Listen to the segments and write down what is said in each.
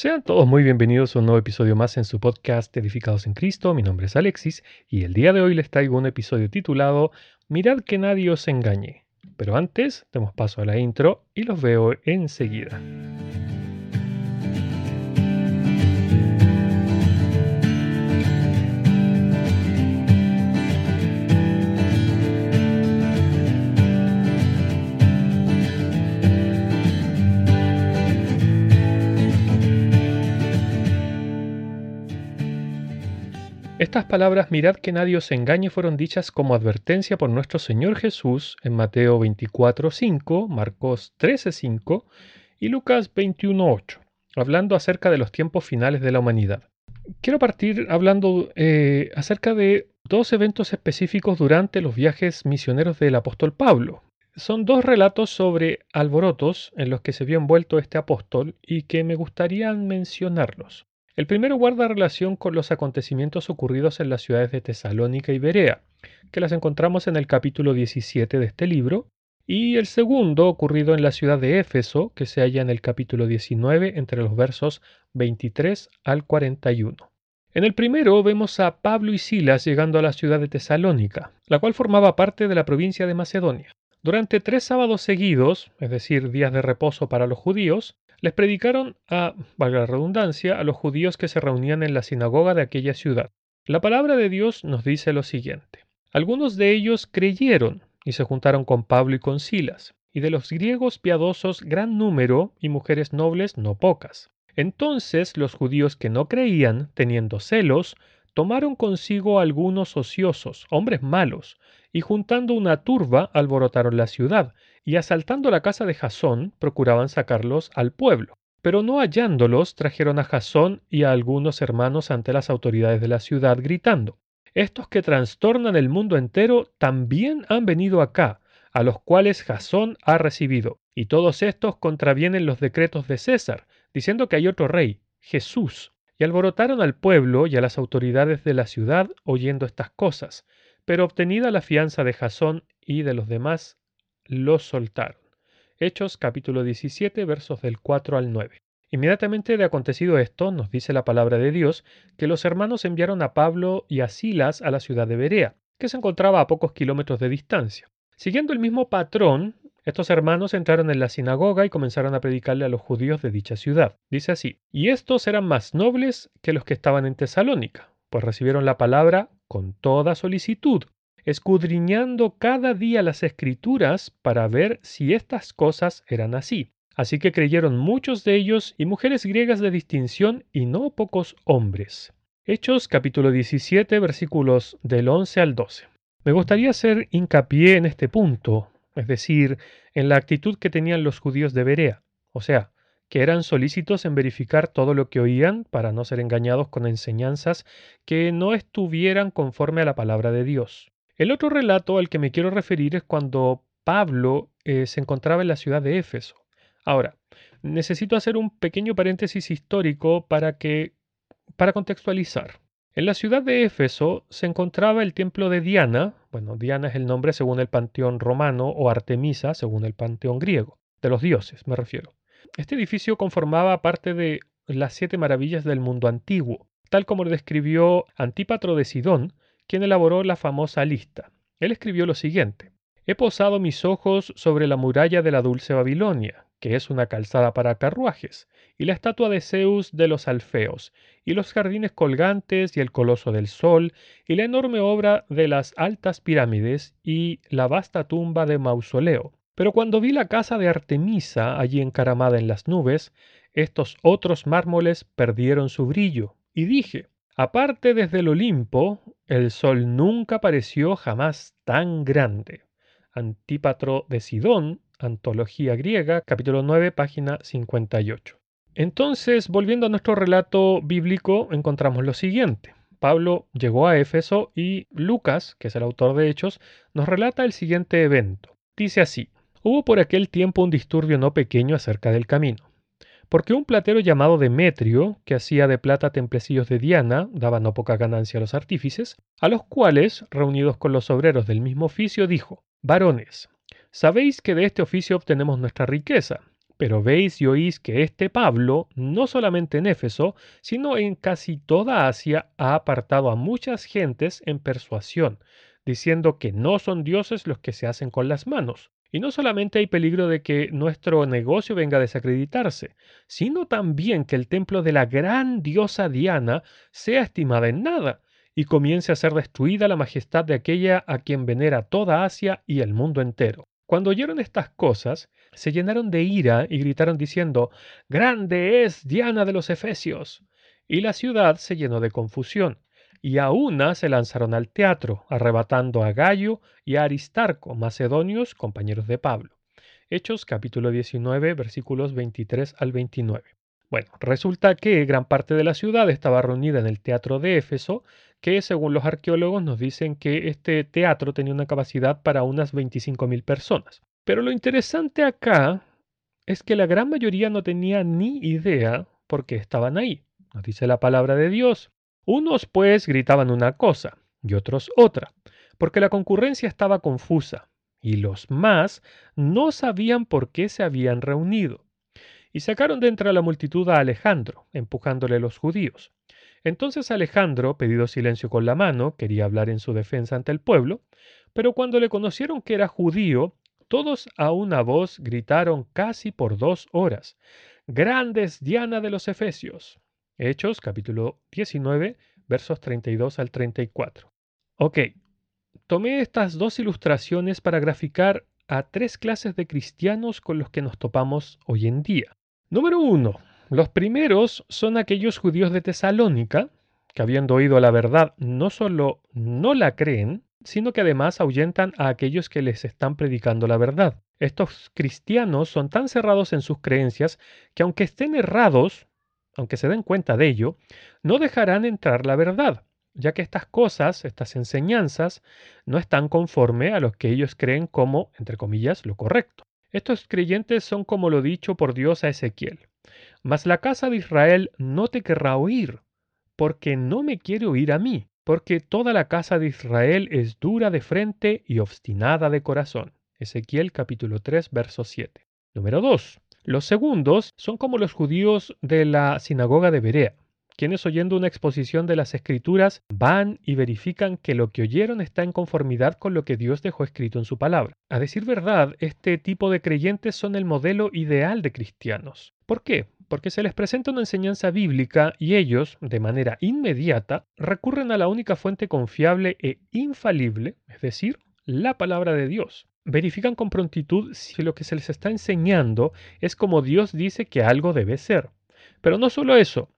Sean todos muy bienvenidos a un nuevo episodio más en su podcast Edificados en Cristo. Mi nombre es Alexis y el día de hoy les traigo un episodio titulado Mirad que nadie os engañe. Pero antes, demos paso a la intro y los veo enseguida. Estas palabras, mirad que nadie os engañe, fueron dichas como advertencia por nuestro Señor Jesús en Mateo 24.5, Marcos 13.5 y Lucas 21.8, hablando acerca de los tiempos finales de la humanidad. Quiero partir hablando eh, acerca de dos eventos específicos durante los viajes misioneros del apóstol Pablo. Son dos relatos sobre alborotos en los que se vio envuelto este apóstol y que me gustaría mencionarlos. El primero guarda relación con los acontecimientos ocurridos en las ciudades de Tesalónica y Berea, que las encontramos en el capítulo 17 de este libro, y el segundo ocurrido en la ciudad de Éfeso, que se halla en el capítulo 19 entre los versos 23 al 41. En el primero vemos a Pablo y Silas llegando a la ciudad de Tesalónica, la cual formaba parte de la provincia de Macedonia. Durante tres sábados seguidos, es decir, días de reposo para los judíos, les predicaron a, valga la redundancia, a los judíos que se reunían en la sinagoga de aquella ciudad. La palabra de Dios nos dice lo siguiente. Algunos de ellos creyeron y se juntaron con Pablo y con Silas, y de los griegos piadosos gran número y mujeres nobles no pocas. Entonces los judíos que no creían, teniendo celos, tomaron consigo algunos ociosos, hombres malos, y juntando una turba alborotaron la ciudad, y asaltando la casa de Jasón procuraban sacarlos al pueblo. Pero no hallándolos, trajeron a Jasón y a algunos hermanos ante las autoridades de la ciudad, gritando, Estos que trastornan el mundo entero también han venido acá, a los cuales Jasón ha recibido, y todos estos contravienen los decretos de César, diciendo que hay otro rey, Jesús. Y alborotaron al pueblo y a las autoridades de la ciudad oyendo estas cosas, pero obtenida la fianza de Jasón y de los demás, los soltaron. Hechos capítulo 17 versos del 4 al 9. Inmediatamente de acontecido esto, nos dice la palabra de Dios, que los hermanos enviaron a Pablo y a Silas a la ciudad de Berea, que se encontraba a pocos kilómetros de distancia. Siguiendo el mismo patrón, estos hermanos entraron en la sinagoga y comenzaron a predicarle a los judíos de dicha ciudad. Dice así, y estos eran más nobles que los que estaban en Tesalónica, pues recibieron la palabra con toda solicitud, escudriñando cada día las escrituras para ver si estas cosas eran así. Así que creyeron muchos de ellos y mujeres griegas de distinción y no pocos hombres. Hechos capítulo 17 versículos del 11 al 12. Me gustaría hacer hincapié en este punto, es decir, en la actitud que tenían los judíos de Berea, o sea, que eran solícitos en verificar todo lo que oían para no ser engañados con enseñanzas que no estuvieran conforme a la palabra de Dios. El otro relato al que me quiero referir es cuando Pablo eh, se encontraba en la ciudad de Éfeso. Ahora, necesito hacer un pequeño paréntesis histórico para que para contextualizar. En la ciudad de Éfeso se encontraba el templo de Diana, bueno, Diana es el nombre según el panteón romano o Artemisa según el panteón griego, de los dioses me refiero. Este edificio conformaba parte de las siete maravillas del mundo antiguo, tal como lo describió Antípatro de Sidón quien elaboró la famosa lista. Él escribió lo siguiente. He posado mis ojos sobre la muralla de la dulce Babilonia, que es una calzada para carruajes, y la estatua de Zeus de los Alfeos, y los jardines colgantes y el coloso del sol, y la enorme obra de las altas pirámides y la vasta tumba de Mausoleo. Pero cuando vi la casa de Artemisa allí encaramada en las nubes, estos otros mármoles perdieron su brillo, y dije, aparte desde el Olimpo, el sol nunca pareció jamás tan grande. Antípatro de Sidón, Antología griega, capítulo 9, página 58. Entonces, volviendo a nuestro relato bíblico, encontramos lo siguiente. Pablo llegó a Éfeso y Lucas, que es el autor de Hechos, nos relata el siguiente evento. Dice así, hubo por aquel tiempo un disturbio no pequeño acerca del camino porque un platero llamado Demetrio, que hacía de plata templecillos de Diana, daba no poca ganancia a los artífices, a los cuales, reunidos con los obreros del mismo oficio, dijo, Varones, sabéis que de este oficio obtenemos nuestra riqueza, Pero veis y oís que este Pablo, no solamente en Éfeso, sino en casi toda Asia, ha apartado a muchas gentes en persuasión, diciendo que no son dioses los que se hacen con las manos. Y no solamente hay peligro de que nuestro negocio venga a desacreditarse, sino también que el templo de la gran diosa Diana sea estimada en nada, y comience a ser destruida la majestad de aquella a quien venera toda Asia y el mundo entero. Cuando oyeron estas cosas, se llenaron de ira y gritaron diciendo, Grande es Diana de los Efesios. Y la ciudad se llenó de confusión, y a una se lanzaron al teatro, arrebatando a Gallo y a Aristarco, macedonios, compañeros de Pablo. Hechos capítulo 19 versículos 23 al 29. Bueno, resulta que gran parte de la ciudad estaba reunida en el teatro de Éfeso, que según los arqueólogos nos dicen que este teatro tenía una capacidad para unas 25.000 personas. Pero lo interesante acá es que la gran mayoría no tenía ni idea por qué estaban ahí. Nos dice la palabra de Dios. Unos pues gritaban una cosa y otros otra, porque la concurrencia estaba confusa, y los más no sabían por qué se habían reunido. Y sacaron de entre la multitud a Alejandro, empujándole los judíos. Entonces Alejandro, pedido silencio con la mano, quería hablar en su defensa ante el pueblo, pero cuando le conocieron que era judío, todos a una voz gritaron casi por dos horas, Grandes Diana de los Efesios. Hechos capítulo 19, versos 32 al 34. Ok, tomé estas dos ilustraciones para graficar a tres clases de cristianos con los que nos topamos hoy en día. Número uno, los primeros son aquellos judíos de Tesalónica, que habiendo oído la verdad no solo no la creen, sino que además ahuyentan a aquellos que les están predicando la verdad. Estos cristianos son tan cerrados en sus creencias que aunque estén errados, aunque se den cuenta de ello, no dejarán entrar la verdad, ya que estas cosas, estas enseñanzas, no están conforme a lo que ellos creen como, entre comillas, lo correcto. Estos creyentes son como lo dicho por Dios a Ezequiel. Mas la casa de Israel no te querrá oír, porque no me quiere oír a mí, porque toda la casa de Israel es dura de frente y obstinada de corazón. Ezequiel capítulo 3, verso 7. Número 2. Los segundos son como los judíos de la sinagoga de Berea, quienes oyendo una exposición de las escrituras van y verifican que lo que oyeron está en conformidad con lo que Dios dejó escrito en su palabra. A decir verdad, este tipo de creyentes son el modelo ideal de cristianos. ¿Por qué? porque se les presenta una enseñanza bíblica y ellos, de manera inmediata, recurren a la única fuente confiable e infalible, es decir, la palabra de Dios. Verifican con prontitud si lo que se les está enseñando es como Dios dice que algo debe ser. Pero no solo eso,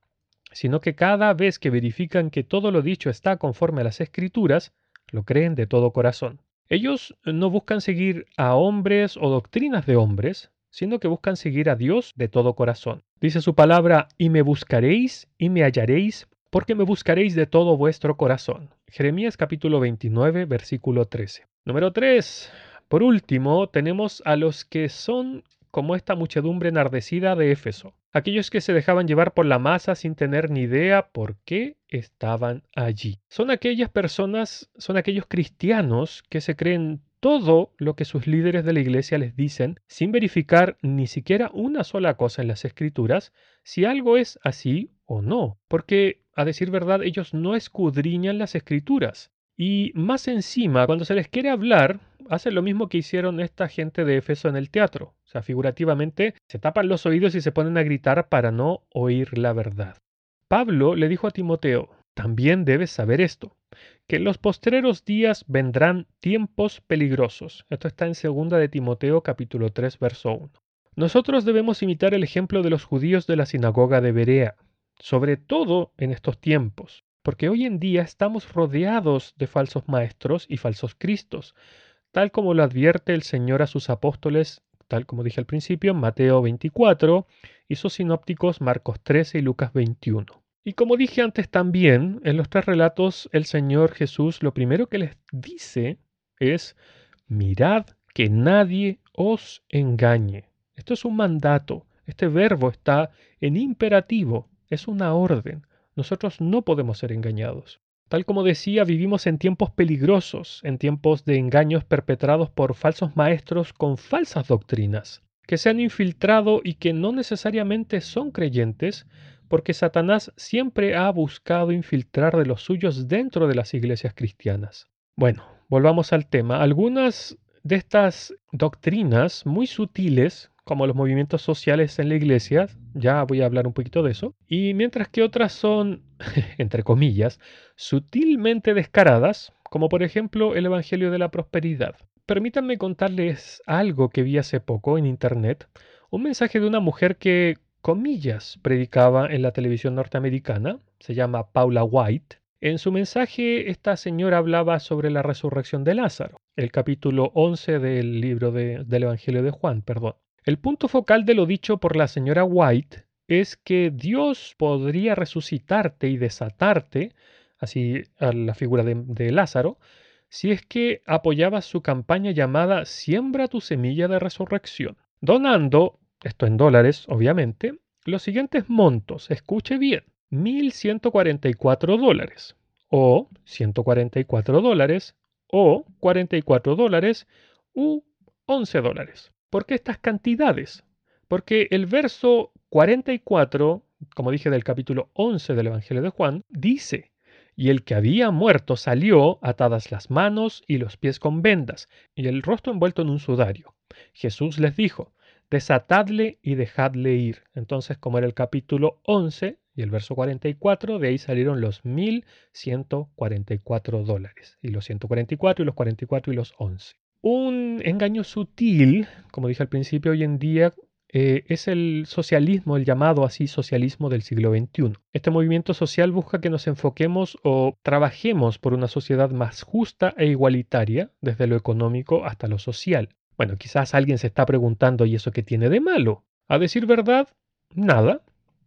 sino que cada vez que verifican que todo lo dicho está conforme a las escrituras, lo creen de todo corazón. Ellos no buscan seguir a hombres o doctrinas de hombres, sino que buscan seguir a Dios de todo corazón. Dice su palabra, y me buscaréis y me hallaréis, porque me buscaréis de todo vuestro corazón. Jeremías capítulo 29, versículo 13. Número 3. Por último, tenemos a los que son como esta muchedumbre enardecida de Éfeso, aquellos que se dejaban llevar por la masa sin tener ni idea por qué estaban allí. Son aquellas personas, son aquellos cristianos que se creen todo lo que sus líderes de la iglesia les dicen sin verificar ni siquiera una sola cosa en las escrituras, si algo es así o no, porque, a decir verdad, ellos no escudriñan las escrituras. Y más encima, cuando se les quiere hablar, hacen lo mismo que hicieron esta gente de Efeso en el teatro. O sea, figurativamente, se tapan los oídos y se ponen a gritar para no oír la verdad. Pablo le dijo a Timoteo, también debes saber esto que en los postreros días vendrán tiempos peligrosos. Esto está en 2 de Timoteo capítulo 3 verso 1. Nosotros debemos imitar el ejemplo de los judíos de la sinagoga de Berea, sobre todo en estos tiempos, porque hoy en día estamos rodeados de falsos maestros y falsos cristos, tal como lo advierte el Señor a sus apóstoles, tal como dije al principio, Mateo 24 y sus sinópticos Marcos 13 y Lucas 21. Y como dije antes también, en los tres relatos el Señor Jesús lo primero que les dice es, mirad que nadie os engañe. Esto es un mandato, este verbo está en imperativo, es una orden. Nosotros no podemos ser engañados. Tal como decía, vivimos en tiempos peligrosos, en tiempos de engaños perpetrados por falsos maestros con falsas doctrinas. que se han infiltrado y que no necesariamente son creyentes, porque Satanás siempre ha buscado infiltrar de los suyos dentro de las iglesias cristianas. Bueno, volvamos al tema. Algunas de estas doctrinas muy sutiles, como los movimientos sociales en la iglesia, ya voy a hablar un poquito de eso, y mientras que otras son, entre comillas, sutilmente descaradas, como por ejemplo el Evangelio de la Prosperidad. Permítanme contarles algo que vi hace poco en Internet, un mensaje de una mujer que, comillas, predicaba en la televisión norteamericana, se llama Paula White. En su mensaje, esta señora hablaba sobre la resurrección de Lázaro, el capítulo 11 del libro del Evangelio de Juan, perdón. El punto focal de lo dicho por la señora White es que Dios podría resucitarte y desatarte, así a la figura de Lázaro, si es que apoyaba su campaña llamada Siembra tu semilla de resurrección, donando, esto en dólares obviamente, los siguientes montos, escuche bien, 1.144 dólares, o 144 dólares, o 44 dólares, u 11 dólares. ¿Por qué estas cantidades? Porque el verso 44, como dije del capítulo 11 del Evangelio de Juan, dice, y el que había muerto salió atadas las manos y los pies con vendas, y el rostro envuelto en un sudario. Jesús les dijo, desatadle y dejadle ir. Entonces, como era el capítulo 11 y el verso 44, de ahí salieron los 1144 dólares, y los 144 y los 44 y los 11. Un engaño sutil, como dije al principio, hoy en día eh, es el socialismo, el llamado así socialismo del siglo XXI. Este movimiento social busca que nos enfoquemos o trabajemos por una sociedad más justa e igualitaria, desde lo económico hasta lo social. Bueno, quizás alguien se está preguntando, ¿y eso qué tiene de malo? A decir verdad, nada.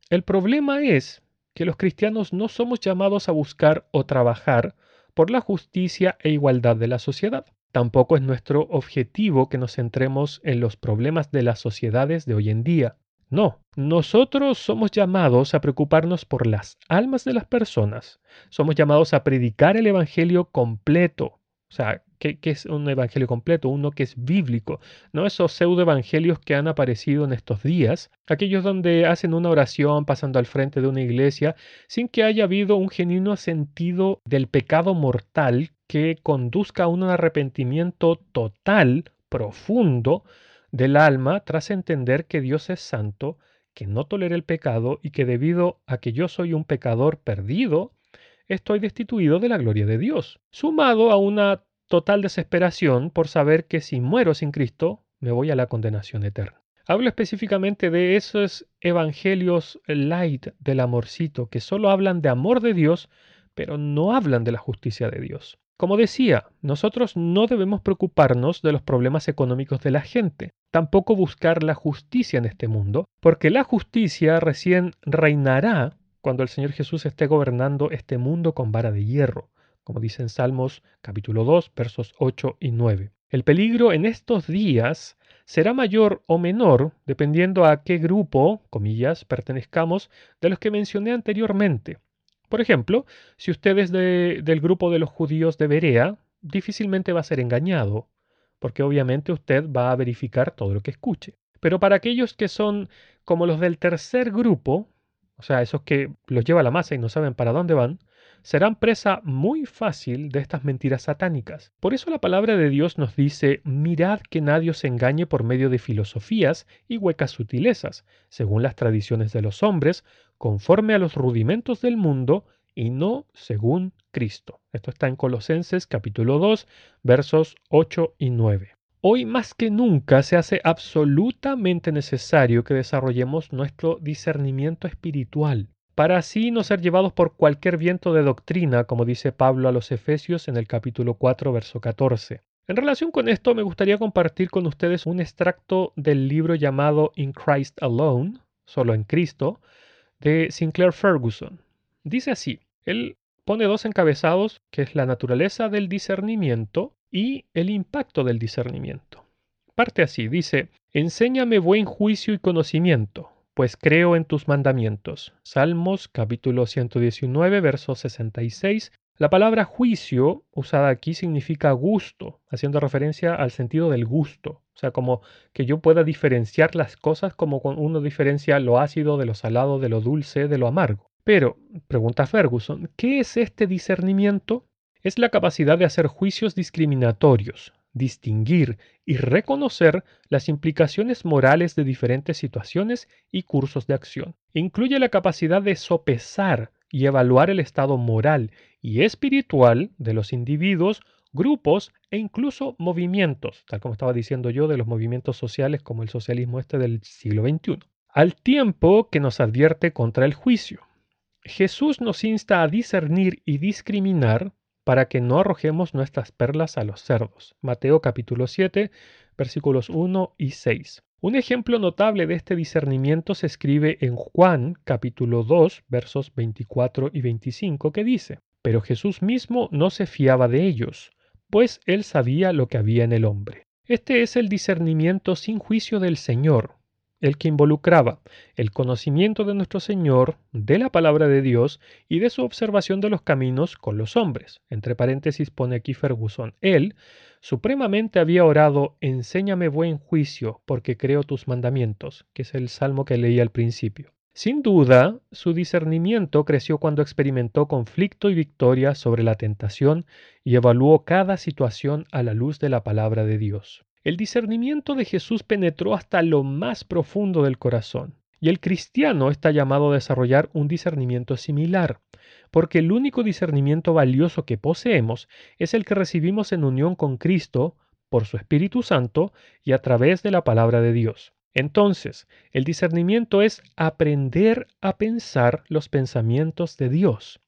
El problema es que los cristianos no somos llamados a buscar o trabajar por la justicia e igualdad de la sociedad. Tampoco es nuestro objetivo que nos centremos en los problemas de las sociedades de hoy en día. No, nosotros somos llamados a preocuparnos por las almas de las personas. Somos llamados a predicar el Evangelio completo, o sea, ¿qué, es un evangelio completo? Uno que es bíblico, no esos pseudo evangelios que han aparecido en estos días, aquellos donde hacen una oración pasando al frente de una iglesia sin que haya habido un genuino sentido del pecado mortal que conduzca a un arrepentimiento total, profundo, del alma tras entender que Dios es santo, que no tolera el pecado y que debido a que yo soy un pecador perdido, estoy destituido de la gloria de Dios, sumado a una total desesperación por saber que si muero sin Cristo, me voy a la condenación eterna. Hablo específicamente de esos evangelios light del amorcito que solo hablan de amor de Dios, pero no hablan de la justicia de Dios. Como decía, nosotros no debemos preocuparnos de los problemas económicos de la gente, tampoco buscar la justicia en este mundo, porque la justicia recién reinará cuando el Señor Jesús esté gobernando este mundo con vara de hierro, como dice en Salmos capítulo 2, versos 8 y 9. El peligro en estos días será mayor o menor dependiendo a qué grupo, comillas, pertenezcamos de los que mencioné anteriormente. Por ejemplo, si usted es del grupo de los judíos de Berea, difícilmente va a ser engañado, porque obviamente usted va a verificar todo lo que escuche. Pero para aquellos que son como los del tercer grupo, o sea, esos que los lleva la masa y no saben para dónde van, serán presa muy fácil de estas mentiras satánicas. Por eso la palabra de Dios nos dice, mirad que nadie os engañe por medio de filosofías y huecas sutilezas, según las tradiciones de los hombres, conforme a los rudimentos del mundo y no según Cristo. Esto está en Colosenses capítulo 2, versos 8 y 9. Hoy más que nunca se hace absolutamente necesario que desarrollemos nuestro discernimiento espiritual, para así no ser llevados por cualquier viento de doctrina, como dice Pablo a los Efesios en el capítulo 4, verso 14. En relación con esto, me gustaría compartir con ustedes un extracto del libro llamado In Christ Alone, solo en Cristo, de Sinclair Ferguson. Dice así, él pone dos encabezados, que es la naturaleza del discernimiento y el impacto del discernimiento. Parte así, dice, Enséñame buen juicio y conocimiento, pues creo en tus mandamientos. Salmos capítulo 119, verso 66 La palabra juicio usada aquí significa gusto, haciendo referencia al sentido del gusto. O sea, como que yo pueda diferenciar las cosas como uno diferencia lo ácido de lo salado, de lo dulce, de lo amargo. Pero, pregunta Ferguson, ¿qué es este discernimiento? Es la capacidad de hacer juicios discriminatorios, distinguir y reconocer las implicaciones morales de diferentes situaciones y cursos de acción. Incluye la capacidad de sopesar y evaluar el estado moral y espiritual de los individuos, grupos e incluso movimientos, tal como estaba diciendo yo, de los movimientos sociales como el socialismo este del siglo XXI, al tiempo que nos advierte contra el juicio. Jesús nos insta a discernir y discriminar para que no arrojemos nuestras perlas a los cerdos. Mateo capítulo 7, versículos 1 y 6. Un ejemplo notable de este discernimiento se escribe en Juan capítulo 2 versos 24 y 25 que dice, Pero Jesús mismo no se fiaba de ellos, pues él sabía lo que había en el hombre. Este es el discernimiento sin juicio del Señor, el que involucraba el conocimiento de nuestro Señor, de la palabra de Dios y de su observación de los caminos con los hombres. Entre paréntesis pone aquí Ferguson. Él supremamente había orado, enséñame buen juicio, porque creo tus mandamientos, que es el salmo que leí al principio. Sin duda, su discernimiento creció cuando experimentó conflicto y victoria sobre la tentación y evaluó cada situación a la luz de la palabra de Dios. El discernimiento de Jesús penetró hasta lo más profundo del corazón, y el cristiano está llamado a desarrollar un discernimiento similar, porque el único discernimiento valioso que poseemos es el que recibimos en unión con Cristo por su Espíritu Santo y a través de la palabra de Dios. Entonces, el discernimiento es aprender a pensar los pensamientos de Dios,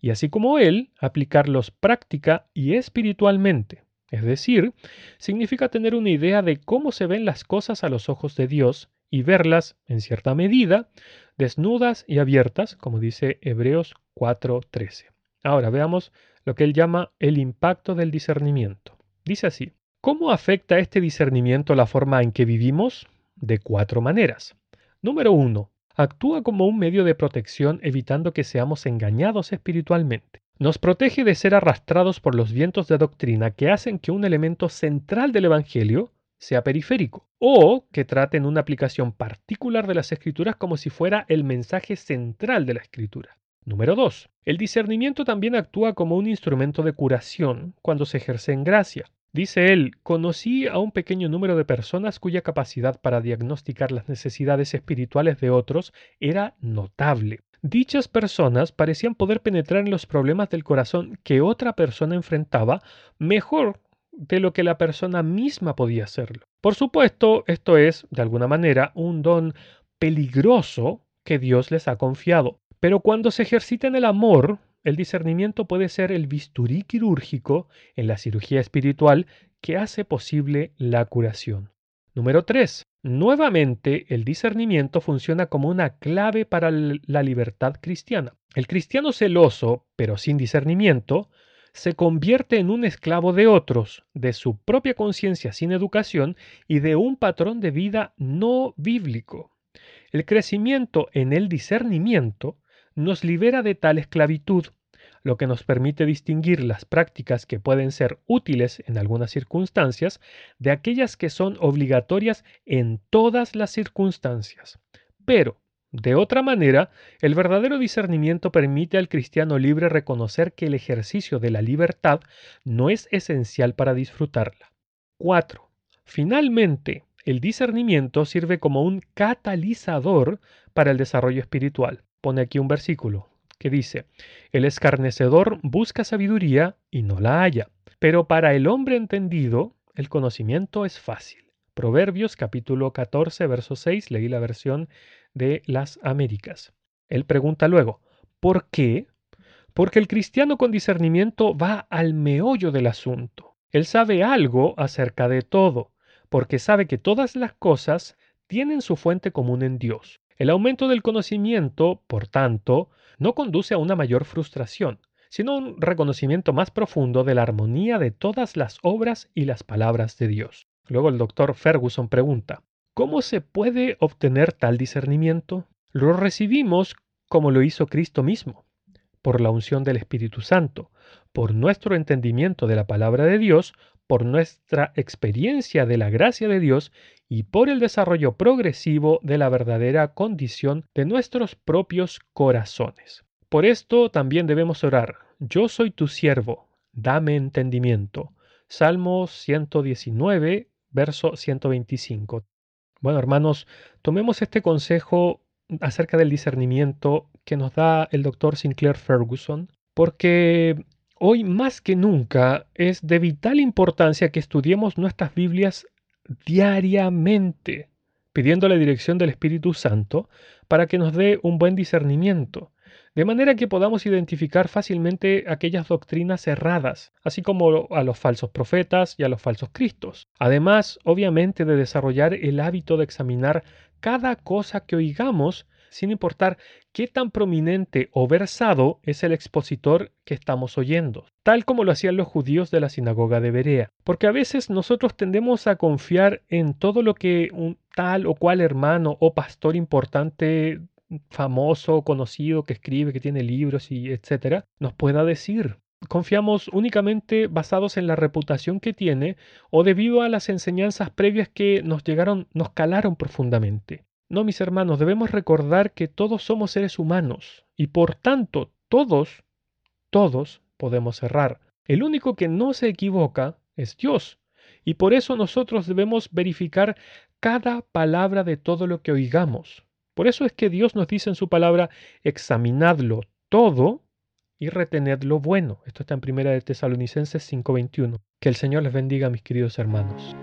y así como Él, aplicarlos práctica y espiritualmente. Es decir, significa tener una idea de cómo se ven las cosas a los ojos de Dios y verlas, en cierta medida, desnudas y abiertas, como dice Hebreos 4:13. Ahora veamos lo que él llama el impacto del discernimiento. Dice así, ¿cómo afecta este discernimiento la forma en que vivimos? De cuatro maneras. Número uno, actúa como un medio de protección evitando que seamos engañados espiritualmente nos protege de ser arrastrados por los vientos de doctrina que hacen que un elemento central del Evangelio sea periférico, o que traten una aplicación particular de las escrituras como si fuera el mensaje central de la escritura. Número 2. El discernimiento también actúa como un instrumento de curación cuando se ejerce en gracia. Dice él, conocí a un pequeño número de personas cuya capacidad para diagnosticar las necesidades espirituales de otros era notable. Dichas personas parecían poder penetrar en los problemas del corazón que otra persona enfrentaba mejor de lo que la persona misma podía hacerlo. Por supuesto, esto es, de alguna manera, un don peligroso que Dios les ha confiado. Pero cuando se ejercita en el amor, el discernimiento puede ser el bisturí quirúrgico en la cirugía espiritual que hace posible la curación. Número 3. Nuevamente, el discernimiento funciona como una clave para la libertad cristiana. El cristiano celoso, pero sin discernimiento, se convierte en un esclavo de otros, de su propia conciencia sin educación y de un patrón de vida no bíblico. El crecimiento en el discernimiento nos libera de tal esclavitud lo que nos permite distinguir las prácticas que pueden ser útiles en algunas circunstancias de aquellas que son obligatorias en todas las circunstancias. Pero, de otra manera, el verdadero discernimiento permite al cristiano libre reconocer que el ejercicio de la libertad no es esencial para disfrutarla. 4. Finalmente, el discernimiento sirve como un catalizador para el desarrollo espiritual. Pone aquí un versículo, que dice, el escarnecedor busca sabiduría y no la halla, pero para el hombre entendido el conocimiento es fácil. Proverbios capítulo 14, verso 6, leí la versión de las Américas. Él pregunta luego, ¿por qué? Porque el cristiano con discernimiento va al meollo del asunto. Él sabe algo acerca de todo, porque sabe que todas las cosas tienen su fuente común en Dios. El aumento del conocimiento, por tanto, no conduce a una mayor frustración, sino a un reconocimiento más profundo de la armonía de todas las obras y las palabras de Dios. Luego el doctor Ferguson pregunta, ¿cómo se puede obtener tal discernimiento? Lo recibimos como lo hizo Cristo mismo. por la unción del Espíritu Santo, por nuestro entendimiento de la palabra de Dios, por nuestra experiencia de la gracia de Dios y por el desarrollo progresivo de la verdadera condición de nuestros propios corazones. Por esto también debemos orar, yo soy tu siervo, dame entendimiento. Salmo 119, verso 125. Bueno, hermanos, tomemos este consejo acerca del discernimiento que nos da el doctor Sinclair Ferguson, porque hoy más que nunca es de vital importancia que estudiemos nuestras Biblias diariamente, pidiendo la dirección del Espíritu Santo para que nos dé un buen discernimiento de manera que podamos identificar fácilmente aquellas doctrinas erradas, así como a los falsos profetas y a los falsos cristos. Además, obviamente, de desarrollar el hábito de examinar cada cosa que oigamos, sin importar qué tan prominente o versado es el expositor que estamos oyendo, tal como lo hacían los judíos de la sinagoga de Berea. Porque a veces nosotros tendemos a confiar en todo lo que un tal o cual hermano o pastor importante famoso, conocido, que escribe, que tiene libros y etcétera, nos pueda decir. Confiamos únicamente basados en la reputación que tiene o debido a las enseñanzas previas que nos llegaron, nos calaron profundamente. No, mis hermanos, debemos recordar que todos somos seres humanos y por tanto todos, todos podemos errar. El único que no se equivoca es Dios. Y por eso nosotros debemos verificar cada palabra de todo lo que oigamos. Por eso es que Dios nos dice en su palabra, examinadlo todo y retened lo bueno. Esto está en primera de Tesalonicenses 5:21. Que el Señor les bendiga, mis queridos hermanos.